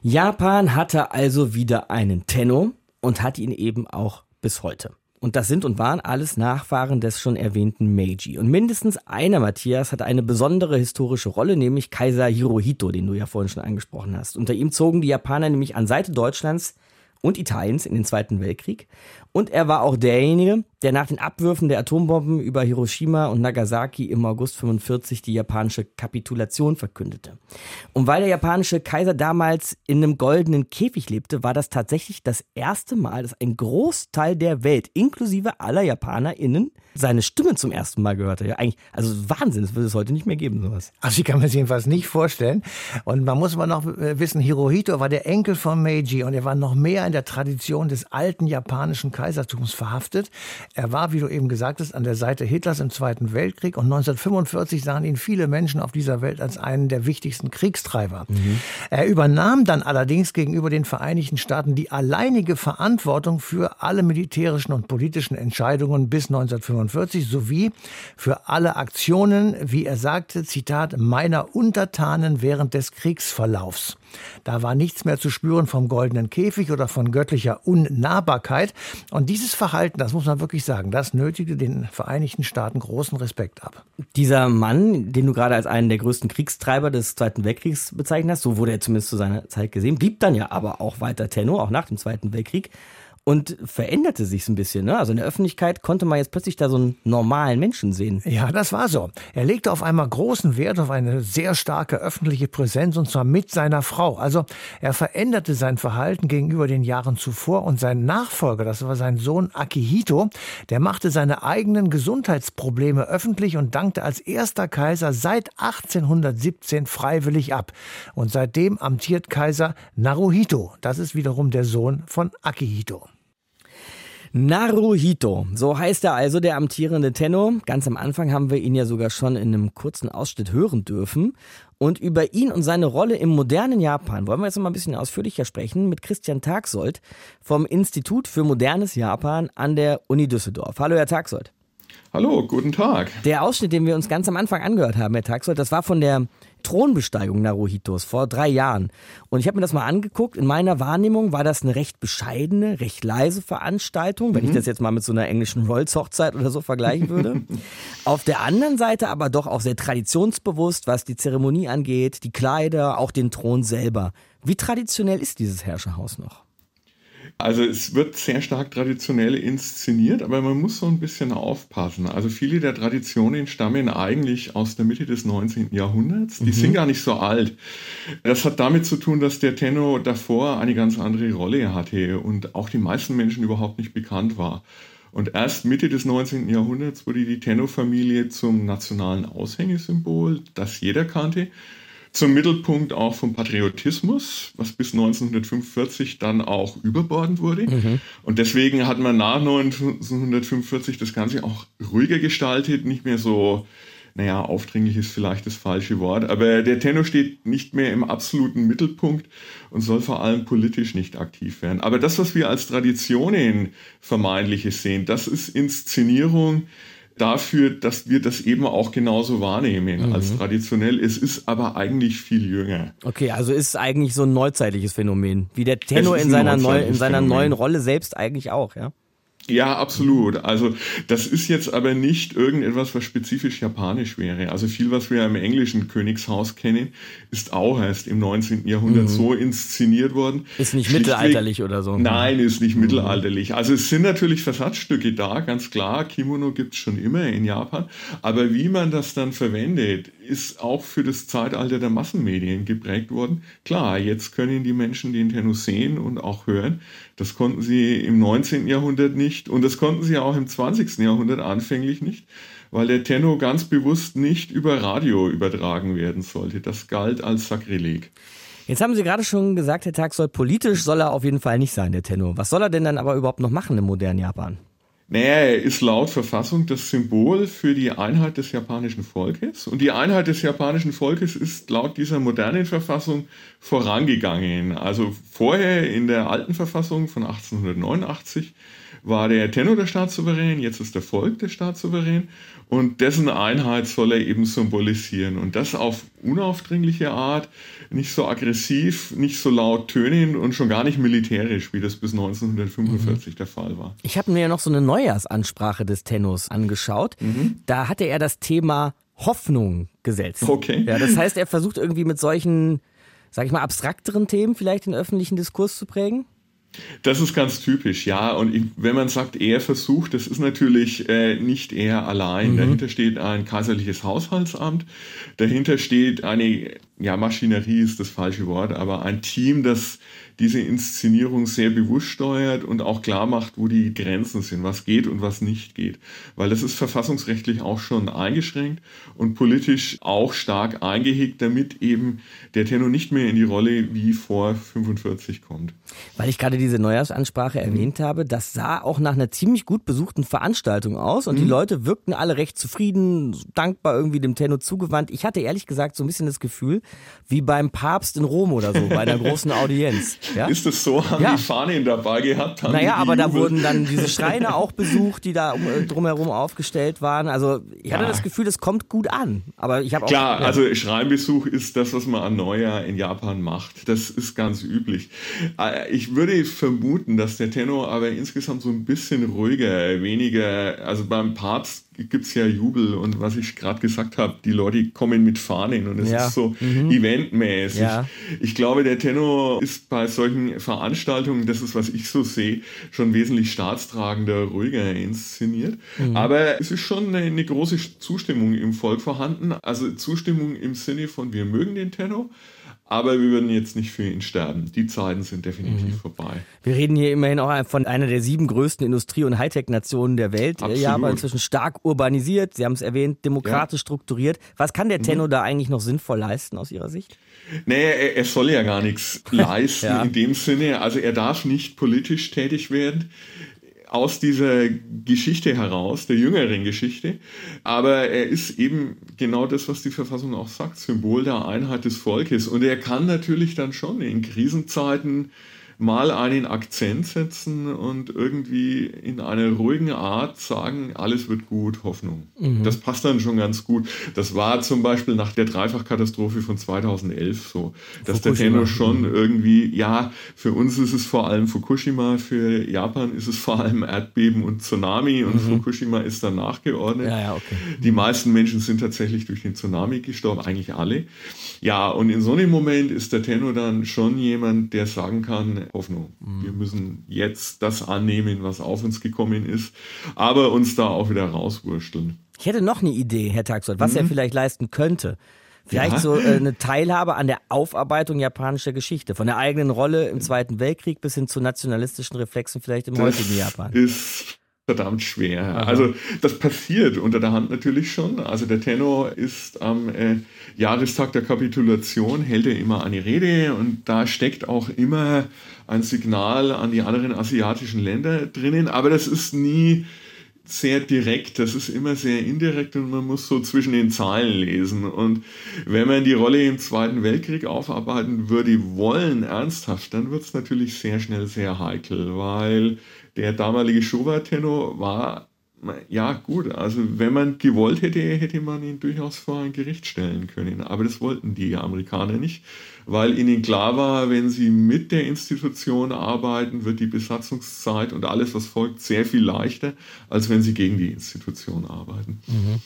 Japan hatte also wieder einen Tenno und hat ihn eben auch bis heute. Und das sind und waren alles Nachfahren des schon erwähnten Meiji. Und mindestens einer, Matthias, hat eine besondere historische Rolle, nämlich Kaiser Hirohito, den du ja vorhin schon angesprochen hast. Unter ihm zogen die Japaner nämlich an Seite Deutschlands und Italiens in den Zweiten Weltkrieg. Und er war auch derjenige, der nach den Abwürfen der Atombomben über Hiroshima und Nagasaki im August 45 die japanische Kapitulation verkündete. Und weil der japanische Kaiser damals in einem goldenen Käfig lebte, war das tatsächlich das erste Mal, dass ein Großteil der Welt, inklusive aller JapanerInnen, seine Stimme zum ersten Mal gehört hat. Ja, eigentlich, also Wahnsinn, das würde es heute nicht mehr geben, sowas. Also ich kann mir das jedenfalls nicht vorstellen. Und man muss mal noch äh, wissen, Hirohito war der Enkel von Meiji und er war noch mehr in der Tradition des alten japanischen Kaisertums verhaftet. Er war, wie du eben gesagt hast, an der Seite Hitlers im Zweiten Weltkrieg und 1945 sahen ihn viele Menschen auf dieser Welt als einen der wichtigsten Kriegstreiber. Mhm. Er übernahm dann allerdings gegenüber den Vereinigten Staaten die alleinige Verantwortung für alle militärischen und politischen Entscheidungen bis 1945 sowie für alle Aktionen, wie er sagte, Zitat, meiner Untertanen während des Kriegsverlaufs. Da war nichts mehr zu spüren vom goldenen Käfig oder von göttlicher Unnahbarkeit. Und dieses Verhalten, das muss man wirklich sagen, das nötigte den Vereinigten Staaten großen Respekt ab. Dieser Mann, den du gerade als einen der größten Kriegstreiber des Zweiten Weltkriegs bezeichnet hast, so wurde er zumindest zu seiner Zeit gesehen, blieb dann ja aber auch weiter Tenor, auch nach dem Zweiten Weltkrieg und veränderte sich ein bisschen. Ne? Also in der Öffentlichkeit konnte man jetzt plötzlich da so einen normalen Menschen sehen. Ja, das war so. Er legte auf einmal großen Wert auf eine sehr starke öffentliche Präsenz und zwar mit seiner Frau. Also er veränderte sein Verhalten gegenüber den Jahren zuvor und sein Nachfolger, das war sein Sohn Akihito, der machte seine eigenen Gesundheitsprobleme öffentlich und dankte als erster Kaiser seit 1817 freiwillig ab. Und seitdem amtiert Kaiser Naruhito. Das ist wiederum der Sohn von Akihito. Naruhito, so heißt er also, der amtierende Tenno. Ganz am Anfang haben wir ihn ja sogar schon in einem kurzen Ausschnitt hören dürfen. Und über ihn und seine Rolle im modernen Japan wollen wir jetzt noch mal ein bisschen ausführlicher sprechen mit Christian Tagsold vom Institut für modernes Japan an der Uni Düsseldorf. Hallo, Herr Tagsold. Hallo, guten Tag. Der Ausschnitt, den wir uns ganz am Anfang angehört haben, Herr Tagsold, das war von der Thronbesteigung Naruhitos vor drei Jahren. Und ich habe mir das mal angeguckt. In meiner Wahrnehmung war das eine recht bescheidene, recht leise Veranstaltung, wenn mhm. ich das jetzt mal mit so einer englischen Rolls-Hochzeit oder so vergleichen würde. Auf der anderen Seite aber doch auch sehr traditionsbewusst, was die Zeremonie angeht, die Kleider, auch den Thron selber. Wie traditionell ist dieses Herrscherhaus noch? Also es wird sehr stark traditionell inszeniert, aber man muss so ein bisschen aufpassen. Also viele der Traditionen stammen eigentlich aus der Mitte des 19. Jahrhunderts. Die mhm. sind gar nicht so alt. Das hat damit zu tun, dass der Tenno davor eine ganz andere Rolle hatte und auch den meisten Menschen überhaupt nicht bekannt war. Und erst Mitte des 19. Jahrhunderts wurde die Tenno-Familie zum nationalen Aushängesymbol, das jeder kannte zum Mittelpunkt auch vom Patriotismus, was bis 1945 dann auch überbordend wurde. Mhm. Und deswegen hat man nach 1945 das Ganze auch ruhiger gestaltet, nicht mehr so naja, aufdringlich ist vielleicht das falsche Wort, aber der Tenno steht nicht mehr im absoluten Mittelpunkt und soll vor allem politisch nicht aktiv werden. Aber das, was wir als Traditionen vermeintliches sehen, das ist Inszenierung dafür, dass wir das eben auch genauso wahrnehmen mhm. als traditionell. Es ist aber eigentlich viel jünger. Okay, also ist eigentlich so ein neuzeitliches Phänomen, wie der Tenno in seiner, neu, in seiner neuen Rolle selbst eigentlich auch, ja? Ja, absolut. Also das ist jetzt aber nicht irgendetwas, was spezifisch japanisch wäre. Also viel, was wir im englischen Königshaus kennen, ist auch erst im 19. Jahrhundert mhm. so inszeniert worden. Ist nicht Schlichtweg, mittelalterlich oder so. Nein, ist nicht mhm. mittelalterlich. Also es sind natürlich Versatzstücke da, ganz klar. Kimono gibt es schon immer in Japan. Aber wie man das dann verwendet, ist auch für das Zeitalter der Massenmedien geprägt worden. Klar, jetzt können die Menschen den Tenno sehen und auch hören. Das konnten sie im 19. Jahrhundert nicht und das konnten sie auch im 20. Jahrhundert anfänglich nicht, weil der Tenno ganz bewusst nicht über Radio übertragen werden sollte. Das galt als Sakrileg. Jetzt haben Sie gerade schon gesagt, Herr Tag soll politisch soll er auf jeden Fall nicht sein, der Tenno. Was soll er denn dann aber überhaupt noch machen im modernen Japan? Naja, ist laut Verfassung das Symbol für die Einheit des japanischen Volkes. Und die Einheit des japanischen Volkes ist laut dieser modernen Verfassung vorangegangen. Also vorher in der alten Verfassung von 1889 war der Tenno der Staatssouverän, jetzt ist der Volk der Staatssouverän und dessen Einheit soll er eben symbolisieren und das auf unaufdringliche Art, nicht so aggressiv, nicht so laut tönend und schon gar nicht militärisch, wie das bis 1945 mhm. der Fall war. Ich habe mir ja noch so eine Neujahrsansprache des Tennos angeschaut. Mhm. Da hatte er das Thema Hoffnung gesetzt. Okay. Ja, das heißt, er versucht irgendwie mit solchen, sag ich mal, abstrakteren Themen vielleicht den öffentlichen Diskurs zu prägen? Das ist ganz typisch, ja. Und ich, wenn man sagt, er versucht, das ist natürlich äh, nicht er allein. Mhm. Dahinter steht ein kaiserliches Haushaltsamt. Dahinter steht eine, ja, Maschinerie ist das falsche Wort, aber ein Team, das diese Inszenierung sehr bewusst steuert und auch klar macht, wo die Grenzen sind, was geht und was nicht geht. Weil das ist verfassungsrechtlich auch schon eingeschränkt und politisch auch stark eingehegt, damit eben der Tenor nicht mehr in die Rolle wie vor 45 kommt. Weil ich gerade diese Neujahrsansprache mhm. erwähnt habe, das sah auch nach einer ziemlich gut besuchten Veranstaltung aus und mhm. die Leute wirkten alle recht zufrieden, dankbar irgendwie dem Tenno zugewandt. Ich hatte ehrlich gesagt so ein bisschen das Gefühl, wie beim Papst in Rom oder so, bei einer großen Audienz. Ja? Ist es so? Haben ja. die Fahnen dabei gehabt? Naja, aber da wurden dann diese Schreine auch besucht, die da äh, drumherum aufgestellt waren. Also ich hatte das Gefühl, das kommt gut an. Aber ich habe Klar, ja. also Schreinbesuch ist das, was man an Neujahr in Japan macht. Das ist ganz üblich. Äh, ich würde vermuten, dass der Tenor aber insgesamt so ein bisschen ruhiger, weniger, also beim Papst gibt es ja Jubel und was ich gerade gesagt habe, die Leute kommen mit Fahnen und es ist so mhm. eventmäßig. Ich glaube, der Tenor ist bei solchen Veranstaltungen, das ist, was ich so sehe, schon wesentlich staatstragender, ruhiger inszeniert. Mhm. Aber es ist schon eine, eine große Zustimmung im Volk vorhanden. Also Zustimmung im Sinne von, wir mögen den Tenor. Aber wir würden jetzt nicht für ihn sterben. Die Zeiten sind definitiv mhm. vorbei. Wir reden hier immerhin auch von einer der sieben größten Industrie- und Hightech-Nationen der Welt. Absolut. Japan inzwischen stark urbanisiert, Sie haben es erwähnt, demokratisch ja. strukturiert. Was kann der Tenno mhm. da eigentlich noch sinnvoll leisten aus Ihrer Sicht? Nee, er, er soll ja gar nichts leisten ja. in dem Sinne. Also er darf nicht politisch tätig werden aus dieser Geschichte heraus, der jüngeren Geschichte. Aber er ist eben genau das, was die Verfassung auch sagt, Symbol der Einheit des Volkes. Und er kann natürlich dann schon in Krisenzeiten mal einen Akzent setzen und irgendwie in einer ruhigen Art sagen, alles wird gut, Hoffnung. Mhm. Das passt dann schon ganz gut. Das war zum Beispiel nach der Dreifachkatastrophe von 2011 so, dass Fukushima. der Tenno schon irgendwie, ja, für uns ist es vor allem Fukushima, für Japan ist es vor allem Erdbeben und Tsunami und mhm. Fukushima ist dann nachgeordnet. Ja, ja, okay. Die meisten Menschen sind tatsächlich durch den Tsunami gestorben, eigentlich alle. Ja, und in so einem Moment ist der Tenno dann schon jemand, der sagen kann, Hoffnung. Mhm. Wir müssen jetzt das annehmen, was auf uns gekommen ist, aber uns da auch wieder rauswursteln. Ich hätte noch eine Idee, Herr Taxot, was mhm. er vielleicht leisten könnte. Vielleicht ja. so äh, eine Teilhabe an der Aufarbeitung japanischer Geschichte, von der eigenen Rolle im Zweiten Weltkrieg bis hin zu nationalistischen Reflexen vielleicht im das heutigen Japan. Ist verdammt schwer. Aha. Also das passiert unter der Hand natürlich schon. Also der Tenor ist am äh, Jahrestag der Kapitulation, hält er immer eine Rede und da steckt auch immer ein Signal an die anderen asiatischen Länder drinnen, aber das ist nie sehr direkt, das ist immer sehr indirekt und man muss so zwischen den Zeilen lesen. Und wenn man die Rolle im Zweiten Weltkrieg aufarbeiten würde, wollen ernsthaft, dann wird es natürlich sehr schnell sehr heikel, weil der damalige Showa-Tenno war ja, gut, also wenn man gewollt hätte, hätte man ihn durchaus vor ein Gericht stellen können. Aber das wollten die Amerikaner nicht, weil ihnen klar war, wenn sie mit der Institution arbeiten, wird die Besatzungszeit und alles, was folgt, sehr viel leichter, als wenn sie gegen die Institution arbeiten. Mhm.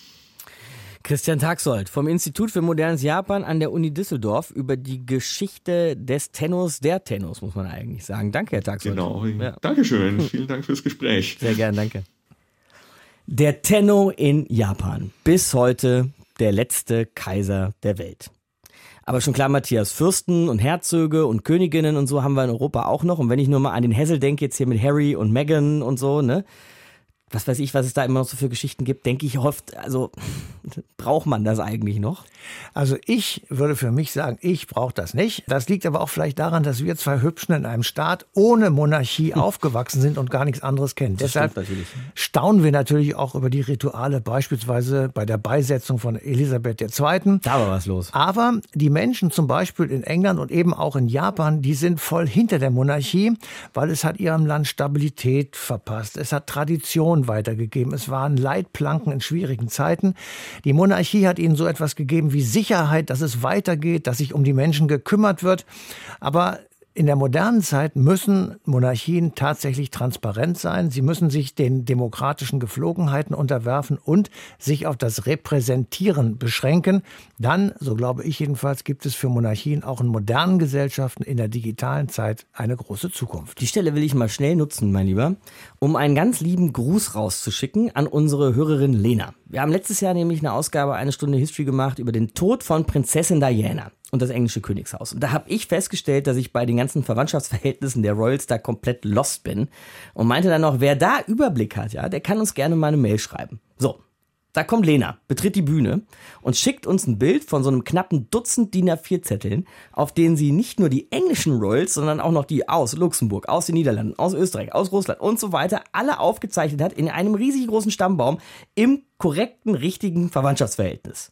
Christian Taxold vom Institut für modernes Japan an der Uni Düsseldorf über die Geschichte des Tennos, der Tennos, muss man eigentlich sagen. Danke, Herr Taxold. Genau, ja. Dankeschön. Vielen Dank fürs Gespräch. Sehr gern, danke. Der Tenno in Japan. Bis heute der letzte Kaiser der Welt. Aber schon klar, Matthias, Fürsten und Herzöge und Königinnen und so haben wir in Europa auch noch. Und wenn ich nur mal an den Hessel denke, jetzt hier mit Harry und Meghan und so, ne? Was weiß ich, was es da immer noch so für Geschichten gibt, denke ich oft, also braucht man das eigentlich noch? Also ich würde für mich sagen, ich brauche das nicht. Das liegt aber auch vielleicht daran, dass wir zwei Hübschen in einem Staat ohne Monarchie aufgewachsen sind und gar nichts anderes kennen. Das Deshalb staunen wir natürlich auch über die Rituale, beispielsweise bei der Beisetzung von Elisabeth II. Da war was los. Aber die Menschen zum Beispiel in England und eben auch in Japan, die sind voll hinter der Monarchie, weil es hat ihrem Land Stabilität verpasst. Es hat Tradition weitergegeben. Es waren Leitplanken in schwierigen Zeiten. Die Monarchie hat ihnen so etwas gegeben wie Sicherheit, dass es weitergeht, dass sich um die Menschen gekümmert wird. Aber in der modernen Zeit müssen Monarchien tatsächlich transparent sein. Sie müssen sich den demokratischen Geflogenheiten unterwerfen und sich auf das Repräsentieren beschränken. Dann, so glaube ich jedenfalls, gibt es für Monarchien auch in modernen Gesellschaften in der digitalen Zeit eine große Zukunft. Die Stelle will ich mal schnell nutzen, mein Lieber, um einen ganz lieben Gruß rauszuschicken an unsere Hörerin Lena. Wir haben letztes Jahr nämlich eine Ausgabe eine Stunde History gemacht über den Tod von Prinzessin Diana und das englische Königshaus. Und da habe ich festgestellt, dass ich bei den ganzen Verwandtschaftsverhältnissen der Royals da komplett lost bin und meinte dann noch, wer da Überblick hat, ja, der kann uns gerne mal eine Mail schreiben. So. Da kommt Lena, betritt die Bühne und schickt uns ein Bild von so einem knappen Dutzend DIN A4-Zetteln, auf denen sie nicht nur die englischen Royals, sondern auch noch die aus Luxemburg, aus den Niederlanden, aus Österreich, aus Russland und so weiter alle aufgezeichnet hat in einem riesig großen Stammbaum im korrekten, richtigen Verwandtschaftsverhältnis.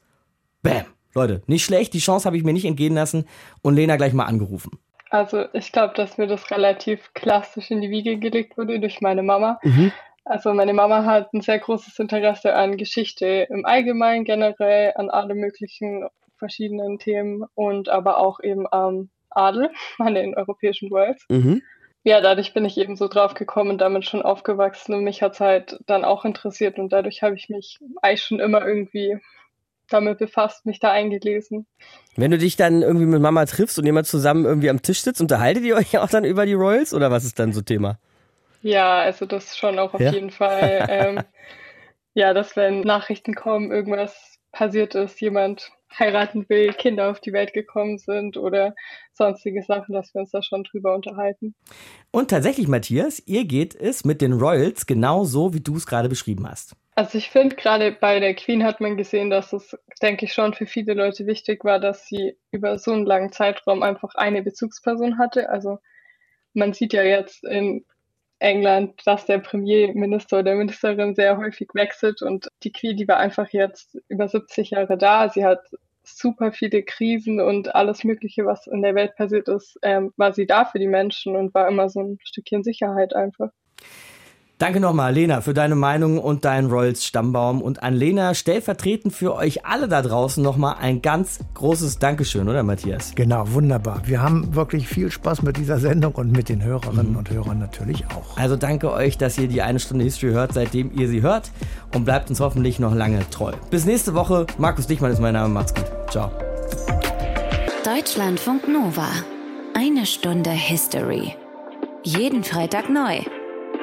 Bam! Leute, nicht schlecht, die Chance habe ich mir nicht entgehen lassen und Lena gleich mal angerufen. Also ich glaube, dass mir das relativ klassisch in die Wiege gelegt wurde durch meine Mama. Mhm. Also meine Mama hat ein sehr großes Interesse an Geschichte im Allgemeinen, generell an alle möglichen verschiedenen Themen und aber auch eben am Adel, an den europäischen Royals. Mhm. Ja, dadurch bin ich eben so drauf gekommen und damit schon aufgewachsen und mich hat es halt dann auch interessiert und dadurch habe ich mich eigentlich schon immer irgendwie damit befasst, mich da eingelesen. Wenn du dich dann irgendwie mit Mama triffst und jemand zusammen irgendwie am Tisch sitzt, unterhaltet ihr euch auch dann über die Royals oder was ist dann so Thema? Ja, also das schon auch auf ja? jeden Fall. ähm, ja, dass wenn Nachrichten kommen, irgendwas passiert ist, jemand heiraten will, Kinder auf die Welt gekommen sind oder sonstige Sachen, dass wir uns da schon drüber unterhalten. Und tatsächlich, Matthias, ihr geht es mit den Royals genau so, wie du es gerade beschrieben hast. Also ich finde, gerade bei der Queen hat man gesehen, dass es, denke ich, schon für viele Leute wichtig war, dass sie über so einen langen Zeitraum einfach eine Bezugsperson hatte. Also man sieht ja jetzt in England, dass der Premierminister oder Ministerin sehr häufig wechselt und die Queen, die war einfach jetzt über 70 Jahre da. Sie hat super viele Krisen und alles Mögliche, was in der Welt passiert ist, ähm, war sie da für die Menschen und war immer so ein Stückchen Sicherheit einfach. Danke nochmal, Lena, für deine Meinung und deinen Royals Stammbaum. Und an Lena stellvertretend für euch alle da draußen nochmal ein ganz großes Dankeschön, oder Matthias? Genau, wunderbar. Wir haben wirklich viel Spaß mit dieser Sendung und mit den Hörerinnen mhm. und Hörern natürlich auch. Also danke euch, dass ihr die eine Stunde History hört, seitdem ihr sie hört und bleibt uns hoffentlich noch lange treu. Bis nächste Woche. Markus Dichmann ist mein Name. Macht's gut. Ciao. Deutschlandfunk Nova. Eine Stunde History. Jeden Freitag neu